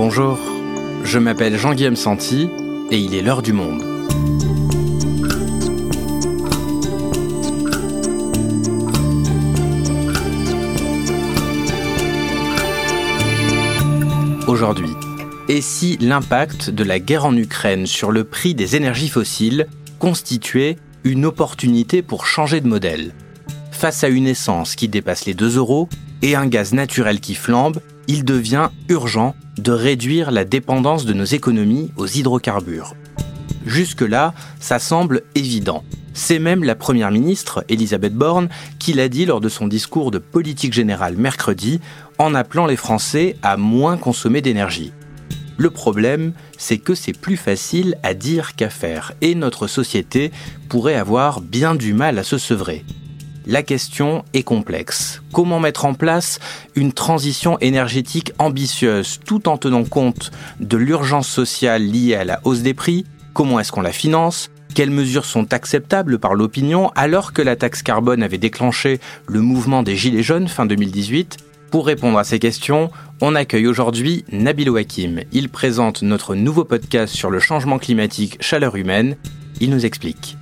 Bonjour, je m'appelle Jean-Guillaume Santi et il est l'heure du monde. Aujourd'hui, et si l'impact de la guerre en Ukraine sur le prix des énergies fossiles constituait une opportunité pour changer de modèle? Face à une essence qui dépasse les 2 euros et un gaz naturel qui flambe, il devient urgent de réduire la dépendance de nos économies aux hydrocarbures. Jusque-là, ça semble évident. C'est même la Première ministre, Elisabeth Borne, qui l'a dit lors de son discours de politique générale mercredi, en appelant les Français à moins consommer d'énergie. Le problème, c'est que c'est plus facile à dire qu'à faire, et notre société pourrait avoir bien du mal à se sevrer. La question est complexe. Comment mettre en place une transition énergétique ambitieuse tout en tenant compte de l'urgence sociale liée à la hausse des prix? Comment est-ce qu'on la finance? Quelles mesures sont acceptables par l'opinion alors que la taxe carbone avait déclenché le mouvement des Gilets jaunes fin 2018 Pour répondre à ces questions, on accueille aujourd'hui Nabil Hakim. Il présente notre nouveau podcast sur le changement climatique Chaleur humaine. Il nous explique.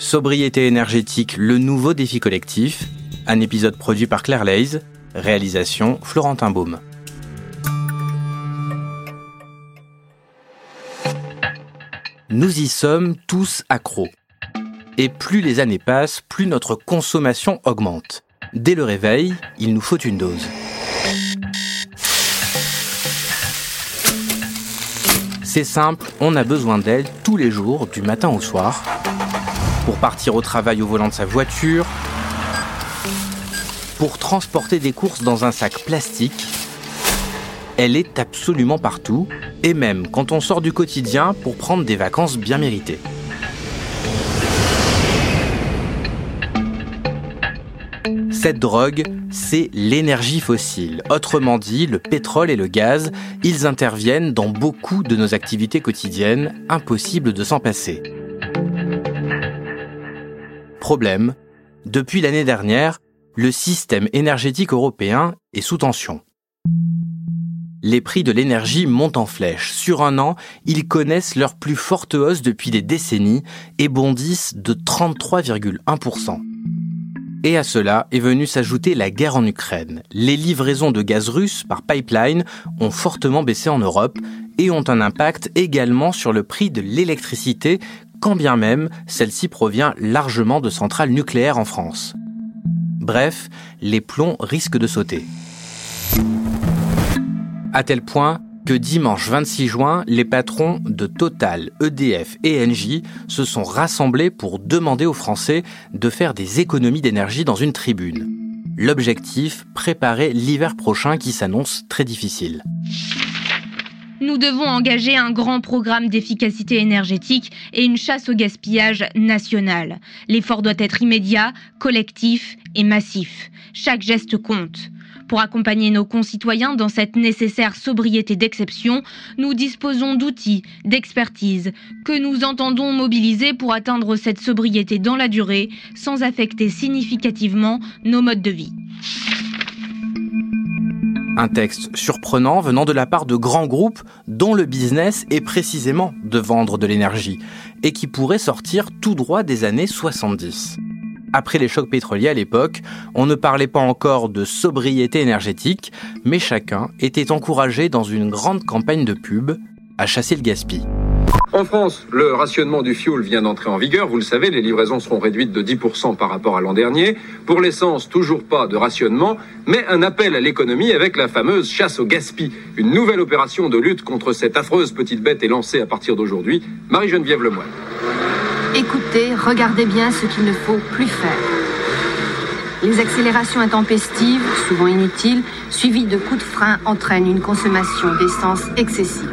Sobriété énergétique, le nouveau défi collectif, un épisode produit par Claire Leys, réalisation Florentin Baume. Nous y sommes tous accros. Et plus les années passent, plus notre consommation augmente. Dès le réveil, il nous faut une dose. C'est simple, on a besoin d'elle tous les jours, du matin au soir, pour partir au travail au volant de sa voiture, pour transporter des courses dans un sac plastique. Elle est absolument partout, et même quand on sort du quotidien pour prendre des vacances bien méritées. Cette drogue, c'est l'énergie fossile. Autrement dit, le pétrole et le gaz, ils interviennent dans beaucoup de nos activités quotidiennes, impossible de s'en passer. Depuis l'année dernière, le système énergétique européen est sous tension. Les prix de l'énergie montent en flèche. Sur un an, ils connaissent leur plus forte hausse depuis des décennies et bondissent de 33,1%. Et à cela est venue s'ajouter la guerre en Ukraine. Les livraisons de gaz russe par pipeline ont fortement baissé en Europe et ont un impact également sur le prix de l'électricité quand bien même celle-ci provient largement de centrales nucléaires en France. Bref, les plombs risquent de sauter. À tel point que dimanche 26 juin, les patrons de Total, EDF et Engie se sont rassemblés pour demander aux Français de faire des économies d'énergie dans une tribune. L'objectif, préparer l'hiver prochain qui s'annonce très difficile. Nous devons engager un grand programme d'efficacité énergétique et une chasse au gaspillage national. L'effort doit être immédiat, collectif et massif. Chaque geste compte. Pour accompagner nos concitoyens dans cette nécessaire sobriété d'exception, nous disposons d'outils, d'expertise que nous entendons mobiliser pour atteindre cette sobriété dans la durée sans affecter significativement nos modes de vie. Un texte surprenant venant de la part de grands groupes dont le business est précisément de vendre de l'énergie et qui pourrait sortir tout droit des années 70. Après les chocs pétroliers à l'époque, on ne parlait pas encore de sobriété énergétique, mais chacun était encouragé dans une grande campagne de pub à chasser le gaspillage. En France, le rationnement du fioul vient d'entrer en vigueur. Vous le savez, les livraisons seront réduites de 10% par rapport à l'an dernier. Pour l'essence, toujours pas de rationnement, mais un appel à l'économie avec la fameuse chasse au gaspillage. Une nouvelle opération de lutte contre cette affreuse petite bête est lancée à partir d'aujourd'hui. Marie-Geneviève Lemoine. Écoutez, regardez bien ce qu'il ne faut plus faire. Les accélérations intempestives, souvent inutiles, suivies de coups de frein, entraînent une consommation d'essence excessive.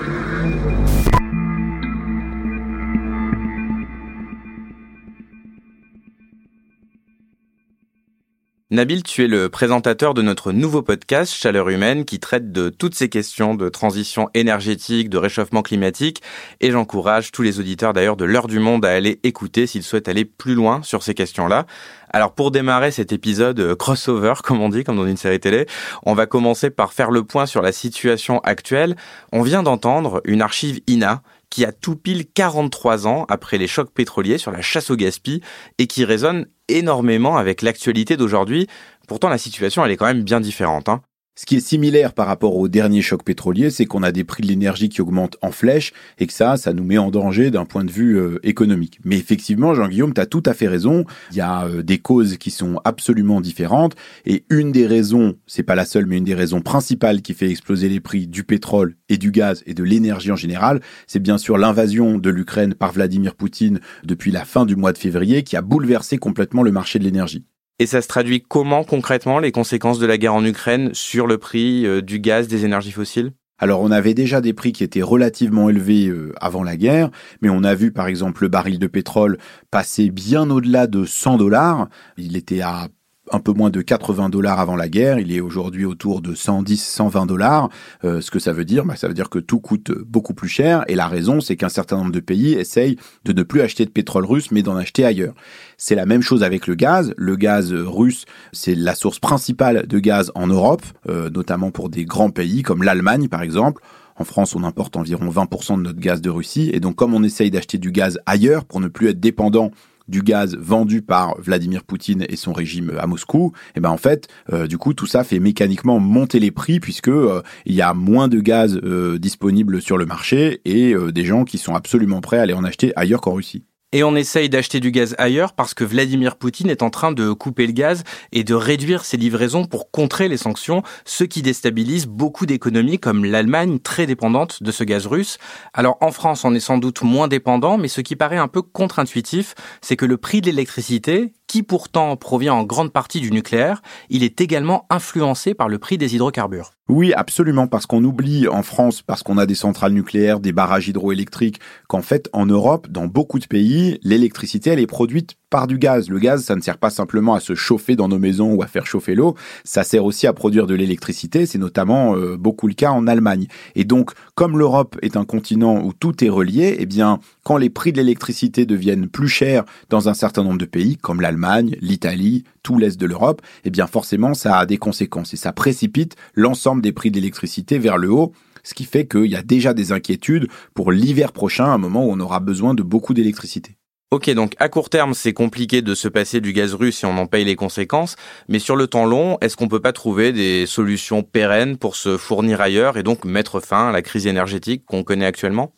Nabil, tu es le présentateur de notre nouveau podcast Chaleur humaine qui traite de toutes ces questions de transition énergétique, de réchauffement climatique et j'encourage tous les auditeurs d'ailleurs de l'heure du monde à aller écouter s'ils souhaitent aller plus loin sur ces questions-là. Alors pour démarrer cet épisode euh, crossover comme on dit comme dans une série télé, on va commencer par faire le point sur la situation actuelle. On vient d'entendre une archive INA qui a tout pile 43 ans après les chocs pétroliers sur la chasse au gaspillage et qui résonne énormément avec l'actualité d'aujourd'hui. Pourtant, la situation, elle est quand même bien différente. Hein. Ce qui est similaire par rapport au dernier choc pétrolier, c'est qu'on a des prix de l'énergie qui augmentent en flèche et que ça, ça nous met en danger d'un point de vue euh, économique. Mais effectivement, Jean-Guillaume, tu as tout à fait raison. Il y a euh, des causes qui sont absolument différentes et une des raisons, c'est pas la seule, mais une des raisons principales qui fait exploser les prix du pétrole et du gaz et de l'énergie en général, c'est bien sûr l'invasion de l'Ukraine par Vladimir Poutine depuis la fin du mois de février qui a bouleversé complètement le marché de l'énergie. Et ça se traduit comment concrètement les conséquences de la guerre en Ukraine sur le prix euh, du gaz, des énergies fossiles? Alors on avait déjà des prix qui étaient relativement élevés euh, avant la guerre, mais on a vu par exemple le baril de pétrole passer bien au-delà de 100 dollars. Il était à un peu moins de 80 dollars avant la guerre. Il est aujourd'hui autour de 110, 120 dollars. Euh, ce que ça veut dire, bah, ça veut dire que tout coûte beaucoup plus cher. Et la raison, c'est qu'un certain nombre de pays essayent de ne plus acheter de pétrole russe, mais d'en acheter ailleurs. C'est la même chose avec le gaz. Le gaz russe, c'est la source principale de gaz en Europe, euh, notamment pour des grands pays comme l'Allemagne, par exemple. En France, on importe environ 20% de notre gaz de Russie. Et donc, comme on essaye d'acheter du gaz ailleurs pour ne plus être dépendant du gaz vendu par Vladimir Poutine et son régime à Moscou, et eh ben en fait, euh, du coup, tout ça fait mécaniquement monter les prix puisque euh, il y a moins de gaz euh, disponible sur le marché et des gens qui sont absolument prêts à aller en acheter ailleurs qu'en Russie. Et on essaye d'acheter du gaz ailleurs parce que Vladimir Poutine est en train de couper le gaz et de réduire ses livraisons pour contrer les sanctions, ce qui déstabilise beaucoup d'économies comme l'Allemagne très dépendante de ce gaz russe. Alors en France, on est sans doute moins dépendant, mais ce qui paraît un peu contre-intuitif, c'est que le prix de l'électricité, qui pourtant provient en grande partie du nucléaire, il est également influencé par le prix des hydrocarbures. Oui, absolument, parce qu'on oublie en France, parce qu'on a des centrales nucléaires, des barrages hydroélectriques, qu'en fait, en Europe, dans beaucoup de pays, l'électricité, elle est produite par du gaz. Le gaz, ça ne sert pas simplement à se chauffer dans nos maisons ou à faire chauffer l'eau, ça sert aussi à produire de l'électricité, c'est notamment euh, beaucoup le cas en Allemagne. Et donc, comme l'Europe est un continent où tout est relié, eh bien, quand les prix de l'électricité deviennent plus chers dans un certain nombre de pays, comme l'Allemagne, l'Italie, tout l'Est de l'Europe, eh bien, forcément, ça a des conséquences et ça précipite l'ensemble des prix de l'électricité vers le haut ce qui fait qu'il y a déjà des inquiétudes pour l'hiver prochain, un moment où on aura besoin de beaucoup d'électricité. Ok, donc à court terme, c'est compliqué de se passer du gaz russe si on en paye les conséquences, mais sur le temps long, est-ce qu'on peut pas trouver des solutions pérennes pour se fournir ailleurs et donc mettre fin à la crise énergétique qu'on connaît actuellement?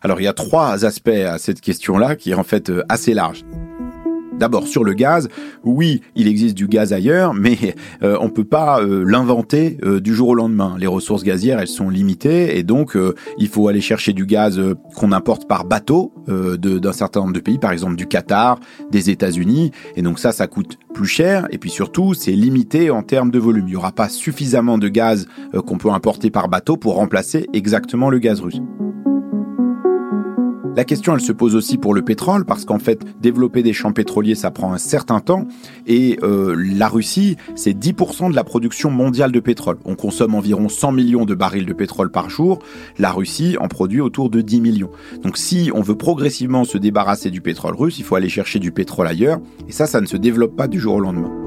Alors il y a trois aspects à cette question-là qui est en fait euh, assez large. D'abord sur le gaz, oui, il existe du gaz ailleurs, mais euh, on peut pas euh, l'inventer euh, du jour au lendemain. Les ressources gazières, elles sont limitées et donc il faut aller chercher du gaz qu'on importe par bateau d'un certain nombre de pays, par exemple du Qatar, des États-Unis, et donc ça, ça coûte plus cher et puis surtout, c'est limité en termes de volume. Il y aura pas suffisamment de gaz qu'on peut importer par bateau pour remplacer exactement le gaz russe. La question, elle se pose aussi pour le pétrole, parce qu'en fait, développer des champs pétroliers, ça prend un certain temps. Et euh, la Russie, c'est 10% de la production mondiale de pétrole. On consomme environ 100 millions de barils de pétrole par jour. La Russie en produit autour de 10 millions. Donc si on veut progressivement se débarrasser du pétrole russe, il faut aller chercher du pétrole ailleurs. Et ça, ça ne se développe pas du jour au lendemain.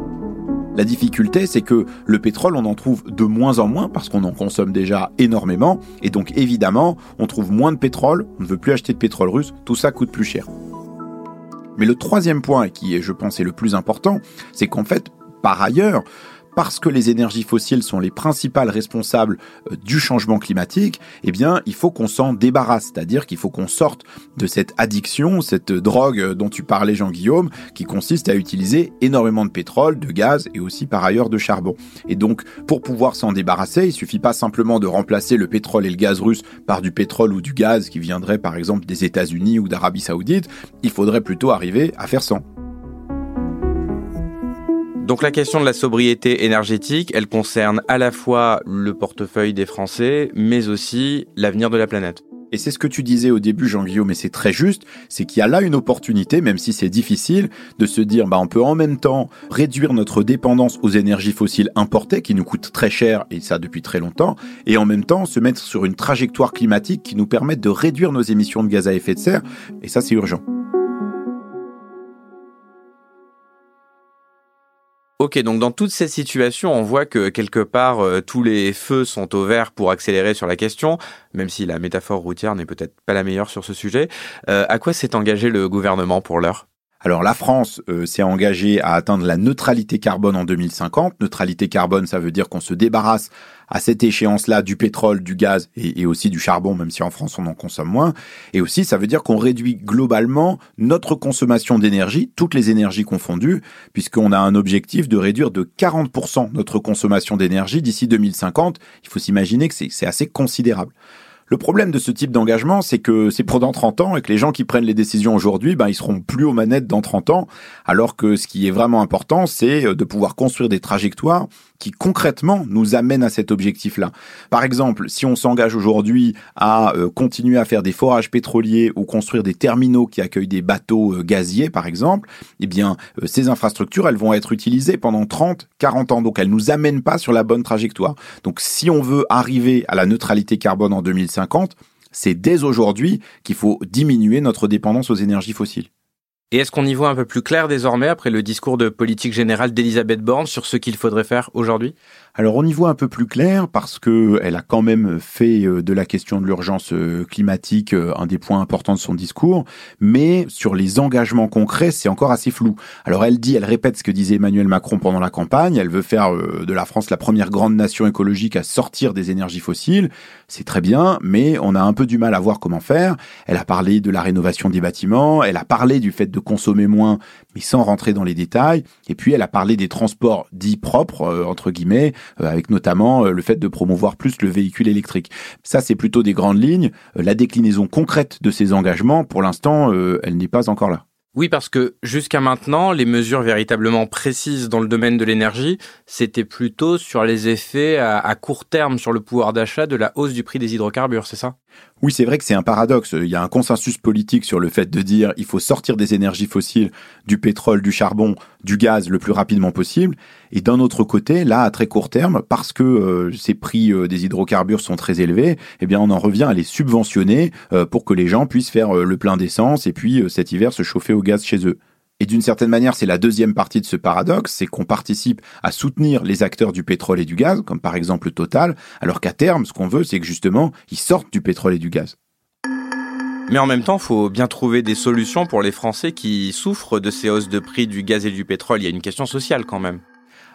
La difficulté, c'est que le pétrole, on en trouve de moins en moins parce qu'on en consomme déjà énormément. Et donc, évidemment, on trouve moins de pétrole, on ne veut plus acheter de pétrole russe, tout ça coûte plus cher. Mais le troisième point, qui, je pense, est le plus important, c'est qu'en fait, par ailleurs, parce que les énergies fossiles sont les principales responsables euh, du changement climatique, eh bien, il faut qu'on s'en débarrasse, c'est-à-dire qu'il faut qu'on sorte de cette addiction, cette drogue dont tu parlais Jean-Guillaume, qui consiste à utiliser énormément de pétrole, de gaz et aussi par ailleurs de charbon. Et donc, pour pouvoir s'en débarrasser, il suffit pas simplement de remplacer le pétrole et le gaz russe par du pétrole ou du gaz qui viendrait par exemple des États-Unis ou d'Arabie Saoudite, il faudrait plutôt arriver à faire sans. Donc la question de la sobriété énergétique, elle concerne à la fois le portefeuille des Français, mais aussi l'avenir de la planète. Et c'est ce que tu disais au début, Jean-Guillaume, mais c'est très juste, c'est qu'il y a là une opportunité, même si c'est difficile, de se dire, bah, on peut en même temps réduire notre dépendance aux énergies fossiles importées, qui nous coûtent très cher, et ça depuis très longtemps, et en même temps se mettre sur une trajectoire climatique qui nous permette de réduire nos émissions de gaz à effet de serre, et ça c'est urgent. Ok, donc dans toutes ces situations, on voit que quelque part euh, tous les feux sont au vert pour accélérer sur la question, même si la métaphore routière n'est peut-être pas la meilleure sur ce sujet. Euh, à quoi s'est engagé le gouvernement pour l'heure? Alors la France euh, s'est engagée à atteindre la neutralité carbone en 2050. Neutralité carbone, ça veut dire qu'on se débarrasse à cette échéance-là du pétrole, du gaz et, aussi du charbon, même si en France on en consomme moins. Et aussi, ça veut dire qu'on réduit globalement notre consommation d'énergie, toutes les énergies confondues, puisqu'on a un objectif de réduire de 40% notre consommation d'énergie d'ici 2050. Il faut s'imaginer que c'est assez considérable. Le problème de ce type d'engagement, c'est que c'est pour dans 30 ans et que les gens qui prennent les décisions aujourd'hui, ben, ils seront plus aux manettes dans 30 ans, alors que ce qui est vraiment important, c'est de pouvoir construire des trajectoires qui concrètement nous amène à cet objectif-là. Par exemple, si on s'engage aujourd'hui à euh, continuer à faire des forages pétroliers ou construire des terminaux qui accueillent des bateaux euh, gaziers, par exemple, eh bien, euh, ces infrastructures, elles vont être utilisées pendant 30, 40 ans. Donc, elles nous amènent pas sur la bonne trajectoire. Donc, si on veut arriver à la neutralité carbone en 2050, c'est dès aujourd'hui qu'il faut diminuer notre dépendance aux énergies fossiles. Et est-ce qu'on y voit un peu plus clair désormais après le discours de politique générale d'Elisabeth Borne sur ce qu'il faudrait faire aujourd'hui? Alors on y voit un peu plus clair parce que elle a quand même fait euh, de la question de l'urgence euh, climatique euh, un des points importants de son discours, mais sur les engagements concrets, c'est encore assez flou. Alors elle dit, elle répète ce que disait Emmanuel Macron pendant la campagne, elle veut faire de la France la première grande nation écologique à sortir des énergies fossiles. C'est très bien, mais on a un peu du mal à voir comment faire. Elle a parlé de la rénovation des bâtiments, elle a parlé du fait de consommer moins, mais sans rentrer dans les détails. Et puis elle a parlé des transports dits propres, entre guillemets, euh, avec notamment euh, le fait de promouvoir plus le véhicule électrique. Ça, c'est plutôt des grandes lignes. Euh, la déclinaison concrète de ces engagements, pour l'instant, elle n'est pas encore là. Oui, parce que jusqu'à maintenant, les mesures véritablement précises dans le domaine de l'énergie, c'était plutôt sur les effets à, court terme sur le pouvoir d'achat de la hausse du prix des hydrocarbures, c'est ça? Oui, c'est vrai que c'est un paradoxe. Il y a un consensus politique sur le fait de dire il faut sortir des énergies fossiles, du pétrole, du charbon, du gaz le plus rapidement possible. Et d'un autre côté, là, à très court terme, parce que euh, ces prix euh, des hydrocarbures sont très élevés, eh bien, on en revient à les subventionner euh, pour que les gens puissent faire le plein d'essence et puis cet hiver se chauffer au gaz chez eux. Et d'une certaine manière, c'est la deuxième partie de ce paradoxe, c'est qu'on participe à soutenir les acteurs du pétrole et du gaz, comme par exemple Total, alors qu'à terme, ce qu'on veut, c'est que justement, ils sortent du pétrole et du gaz. Mais en même temps, il faut bien trouver des solutions pour les Français qui souffrent de ces hausses de prix du gaz et du pétrole. Il y a une question sociale quand même.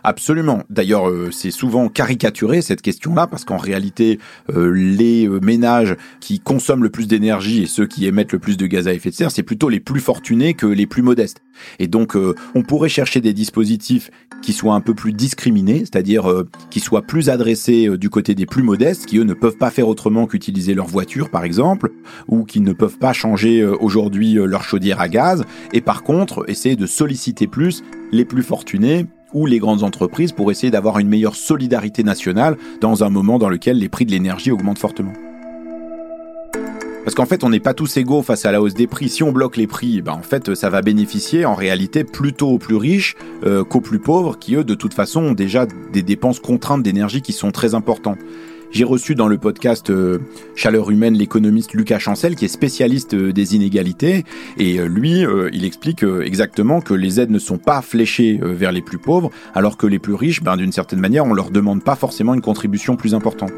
Absolument. D'ailleurs, euh, c'est souvent caricaturé cette question-là parce qu'en réalité, euh, les euh, ménages qui consomment le plus d'énergie et ceux qui émettent le plus de gaz à effet de serre, c'est plutôt les plus fortunés que les plus modestes. Et donc, on pourrait chercher des dispositifs qui soient un peu plus discriminés, c'est-à-dire qui soient plus adressés du côté des plus modestes, qui eux ne peuvent pas faire autrement qu'utiliser leur voiture, par exemple, ou qui ne peuvent pas changer aujourd'hui leur chaudière à gaz, et par contre, essayer de solliciter plus les plus fortunés ou les grandes entreprises pour essayer d'avoir une meilleure solidarité nationale dans un moment dans lequel les prix de l'énergie augmentent fortement. Parce qu'en fait, on n'est pas tous égaux face à la hausse des prix. Si on bloque les prix, ben en fait, ça va bénéficier en réalité plutôt aux plus riches euh, qu'aux plus pauvres, qui eux, de toute façon, ont déjà des dépenses contraintes d'énergie qui sont très importantes. J'ai reçu dans le podcast euh, Chaleur humaine l'économiste Lucas Chancel, qui est spécialiste euh, des inégalités, et euh, lui, il explique exactement que les aides ne sont pas fléchées vers les plus pauvres, alors que les plus riches, ben, d'une certaine manière, on leur demande pas forcément une contribution plus importante.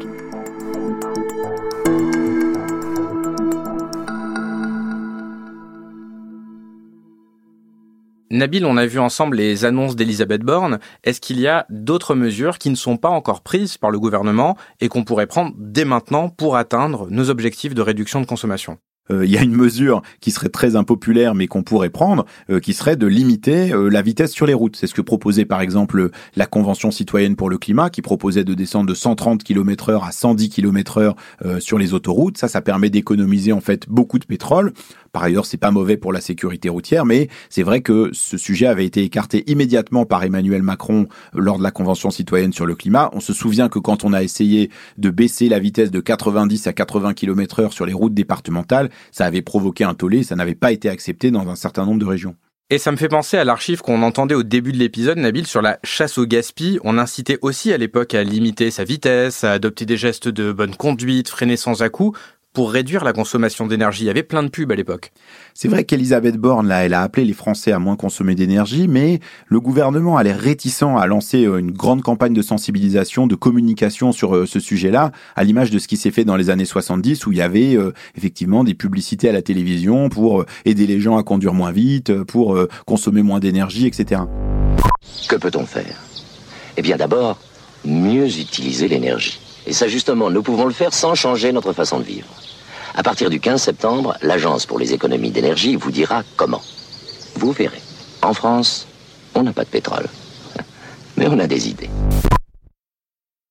Nabil, on a vu ensemble les annonces d'Elisabeth Borne. Est-ce qu'il y a d'autres mesures qui ne sont pas encore prises par le gouvernement et qu'on pourrait prendre dès maintenant pour atteindre nos objectifs de réduction de consommation? Il y a une mesure qui serait très impopulaire mais qu'on pourrait prendre, euh, qui serait de limiter euh, la vitesse sur les routes. C'est ce que proposait par exemple la Convention citoyenne pour le climat, qui proposait de descendre de 130 km heure à 110 km heure sur les autoroutes. Ça, ça permet d'économiser en fait beaucoup de pétrole. Par ailleurs, c'est pas mauvais pour la sécurité routière, mais c'est vrai que ce sujet avait été écarté immédiatement par Emmanuel Macron lors de la Convention citoyenne sur le climat. On se souvient que quand on a essayé de baisser la vitesse de 90 à 80 km heure sur les routes départementales, ça avait provoqué un tollé, ça n'avait pas été accepté dans un certain nombre de régions. Et ça me fait penser à l'archive qu'on entendait au début de l'épisode, Nabil, sur la chasse au gaspille. On incitait aussi à l'époque à limiter sa vitesse, à adopter des gestes de bonne conduite, freiner sans à-coups pour réduire la consommation d'énergie. Il y avait plein de pubs à l'époque. C'est vrai qu'Elisabeth Borne, là, elle a appelé les Français à moins consommer d'énergie, mais le gouvernement a l'air réticent à lancer euh, une grande campagne de sensibilisation, de communication sur euh, ce sujet-là, à l'image de ce qui s'est fait dans les années 70, où il y avait euh, effectivement des publicités à la télévision pour aider les gens à conduire moins vite, pour consommer moins d'énergie, etc. Que peut-on faire? Eh bien d'abord, mieux utiliser l'énergie. Et ça justement, nous pouvons le faire sans changer notre façon de vivre. À partir du 15 septembre, l'Agence pour les économies d'énergie vous dira comment. Vous verrez. En France, on n'a pas de pétrole. Mais on a des idées.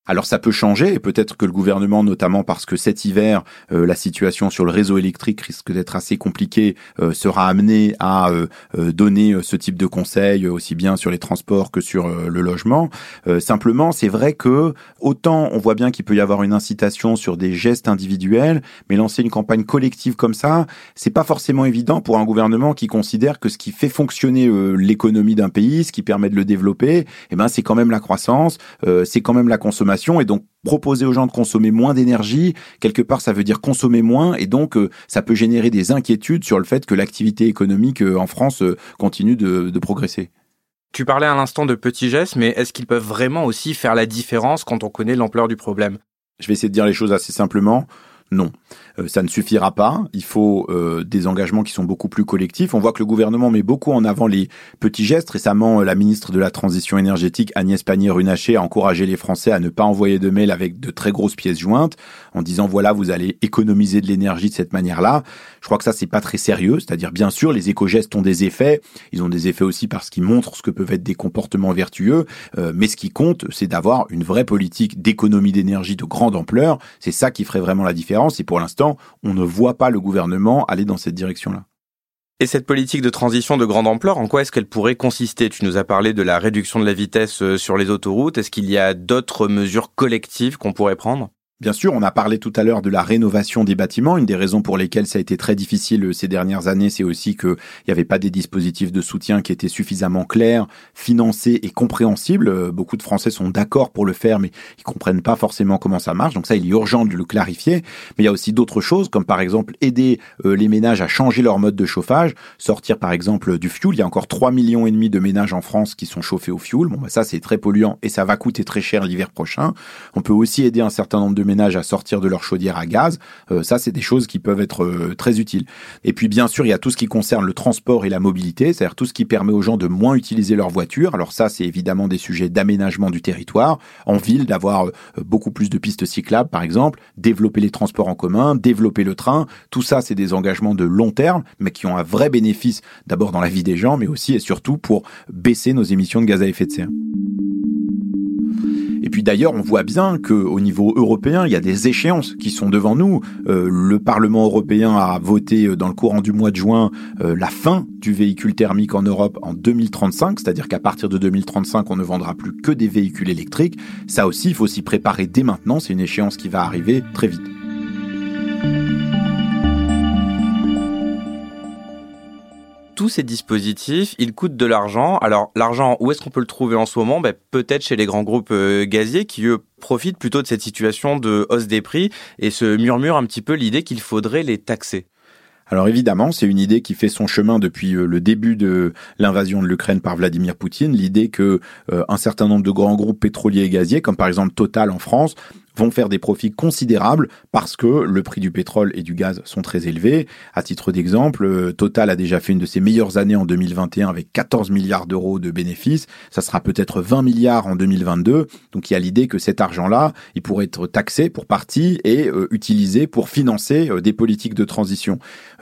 Alors ça peut changer et peut-être que le gouvernement, notamment parce que cet hiver, euh, la situation sur le réseau électrique risque d'être assez compliquée, euh, sera amené à euh, donner ce type de conseils aussi bien sur les transports que sur le logement. simplement, c'est vrai que autant on voit bien qu'il peut y avoir une incitation sur des gestes individuels, mais lancer une campagne collective comme ça, c'est pas forcément évident pour un gouvernement qui considère que ce qui fait fonctionner l'économie d'un pays, ce qui permet de le développer, eh ben c'est quand même la croissance, c'est quand même la consommation et donc proposer aux gens de consommer moins d'énergie, quelque part ça veut dire consommer moins et donc euh, ça peut générer des inquiétudes sur le fait que l'activité économique euh, en France euh, continue de, de progresser. Tu parlais à l'instant de petits gestes, mais est-ce qu'ils peuvent vraiment aussi faire la différence quand on connaît l'ampleur du problème? Je vais essayer de dire les choses assez simplement. Non. Euh, ça ne suffira pas. Il faut euh, des engagements qui sont beaucoup plus collectifs. On voit que le gouvernement met beaucoup en avant les petits gestes. Récemment, la ministre de la Transition énergétique, Agnès Pannier-Runacher, a encouragé les Français à ne pas envoyer de mails avec de très grosses pièces jointes, en disant voilà, vous allez économiser de l'énergie de cette manière-là. Je crois que ça, c'est pas très sérieux. C'est-à-dire, bien sûr, les éco-gestes ont des effets. Ils ont des effets aussi parce qu'ils montrent ce que peuvent être des comportements vertueux. Euh, mais ce qui compte, c'est d'avoir une vraie politique d'économie d'énergie de grande ampleur. C'est ça qui ferait vraiment la différence. Et pour l'instant, on ne voit pas le gouvernement aller dans cette direction-là. Et cette politique de transition de grande ampleur, en quoi est-ce qu'elle pourrait consister? Tu nous as parlé de la réduction de la vitesse euh, sur les autoroutes. Est-ce qu'il y a d'autres mesures collectives qu'on pourrait prendre? Bien sûr, on a parlé tout à l'heure de la rénovation des bâtiments. Une des raisons pour lesquelles ça a été très difficile euh, ces dernières années, c'est aussi qu'il n'y avait pas des dispositifs de soutien qui étaient suffisamment clairs, financés et compréhensibles. Euh, beaucoup de Français sont d'accord pour le faire, mais ils comprennent pas forcément comment ça marche. Donc ça, il est urgent de le clarifier. Mais il y a aussi d'autres choses, comme par exemple aider euh, les ménages à changer leur mode de chauffage, sortir par exemple du fuel. Il y a encore 3 millions et demi de ménages en France qui sont chauffés au fuel. Bon, bah ça c'est très polluant et ça va coûter très cher l'hiver prochain. On peut aussi aider un certain nombre de ménages à sortir de leur chaudière à gaz. Euh, ça, c'est des choses qui peuvent être euh, très utiles. Et puis, bien sûr, il y a tout ce qui concerne le transport et la mobilité, c'est-à-dire tout ce qui permet aux gens de moins utiliser leur voiture. Alors ça, c'est évidemment des sujets d'aménagement du territoire. En ville, d'avoir euh, beaucoup plus de pistes cyclables, par exemple, développer les transports en commun, développer le train. Tout ça, c'est des engagements de long terme, mais qui ont un vrai bénéfice d'abord dans la vie des gens, mais aussi et surtout pour baisser nos émissions de gaz à effet de serre. Et puis d'ailleurs, on voit bien qu'au niveau européen, il y a des échéances qui sont devant nous. Euh, le Parlement européen a voté euh, dans le courant du mois de juin euh, la fin du véhicule thermique en Europe en 2035, c'est-à-dire qu'à partir de 2035, on ne vendra plus que des véhicules électriques. Ça aussi, il faut s'y préparer dès maintenant. C'est une échéance qui va arriver très vite. Tous ces dispositifs, ils coûtent de l'argent. Alors l'argent, où est-ce qu'on peut le trouver en ce moment? Ben, Peut-être chez les grands groupes euh, gaziers qui, eux, profitent plutôt de cette situation de hausse des prix et se murmurent un petit peu l'idée qu'il faudrait les taxer. Alors évidemment, c'est une idée qui fait son chemin depuis euh, le début de l'invasion de l'Ukraine par Vladimir Poutine, l'idée que euh, un certain nombre de grands groupes pétroliers et gaziers, comme par exemple Total en France, vont faire des profits considérables parce que le prix du pétrole et du gaz sont très élevés. À titre d'exemple, euh, Total a déjà fait une de ses meilleures années en 2021 avec 14 milliards d'euros de bénéfices. Ça sera peut-être 20 milliards en 2022. Donc il y a l'idée que cet argent-là, il pourrait être taxé pour partie et euh, utilisé pour financer euh, des politiques de transition.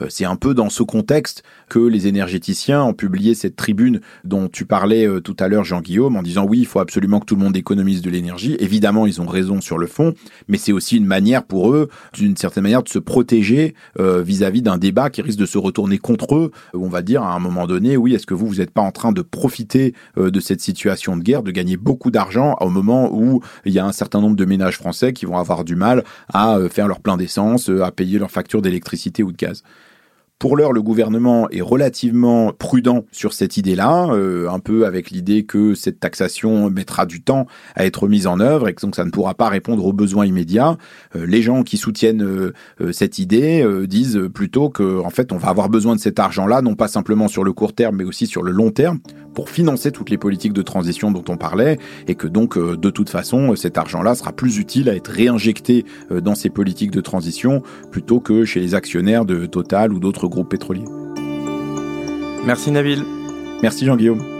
C'est un peu dans ce contexte que les énergéticiens ont publié cette tribune dont tu parlais tout à l'heure, Jean-Guillaume, en disant oui, il faut absolument que tout le monde économise de l'énergie. Évidemment, ils ont raison sur le fond, mais c'est aussi une manière pour eux, d'une certaine manière, de se protéger euh, vis-à-vis d'un débat qui risque de se retourner contre eux. On va dire à un moment donné, oui, est-ce que vous, vous n'êtes pas en train de profiter euh, de cette situation de guerre, de gagner beaucoup d'argent au moment où il y a un certain nombre de ménages français qui vont avoir du mal à euh, faire leur plein d'essence, à payer leur facture d'électricité ou de gaz? Pour l'heure, le gouvernement est relativement prudent sur cette idée-là, euh, un peu avec l'idée que cette taxation mettra du temps à être mise en œuvre et que donc ça ne pourra pas répondre aux besoins immédiats. Euh, les gens qui soutiennent euh, cette idée disent plutôt que en fait on va avoir besoin de cet argent-là, non pas simplement sur le court terme, mais aussi sur le long terme, pour financer toutes les politiques de transition dont on parlait, et que donc de toute façon cet argent-là sera plus utile à être réinjecté dans ces politiques de transition plutôt que chez les actionnaires de Total ou d'autres groupe pétrolier. Merci Nabil. Merci Jean-Guillaume.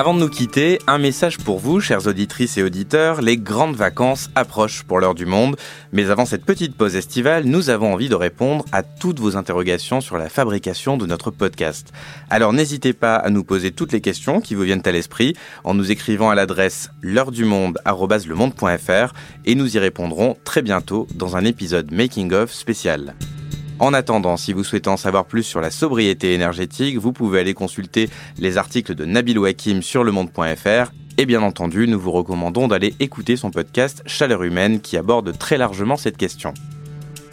Avant de nous quitter, un message pour vous, chères auditrices et auditeurs. Les grandes vacances approchent pour l'heure du monde. Mais avant cette petite pause estivale, nous avons envie de répondre à toutes vos interrogations sur la fabrication de notre podcast. Alors n'hésitez pas à nous poser toutes les questions qui vous viennent à l'esprit en nous écrivant à l'adresse l'heure du monde@lemonde.fr et nous y répondrons très bientôt dans un épisode making of spécial. En attendant, si vous souhaitez en savoir plus sur la sobriété énergétique, vous pouvez aller consulter les articles de Nabil Wakim sur lemonde.fr et bien entendu, nous vous recommandons d'aller écouter son podcast Chaleur humaine qui aborde très largement cette question.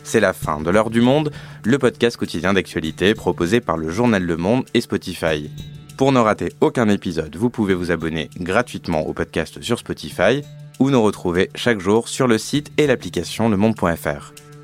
C'est la fin de l'heure du monde, le podcast quotidien d'actualité proposé par le journal Le Monde et Spotify. Pour ne rater aucun épisode, vous pouvez vous abonner gratuitement au podcast sur Spotify ou nous retrouver chaque jour sur le site et l'application lemonde.fr.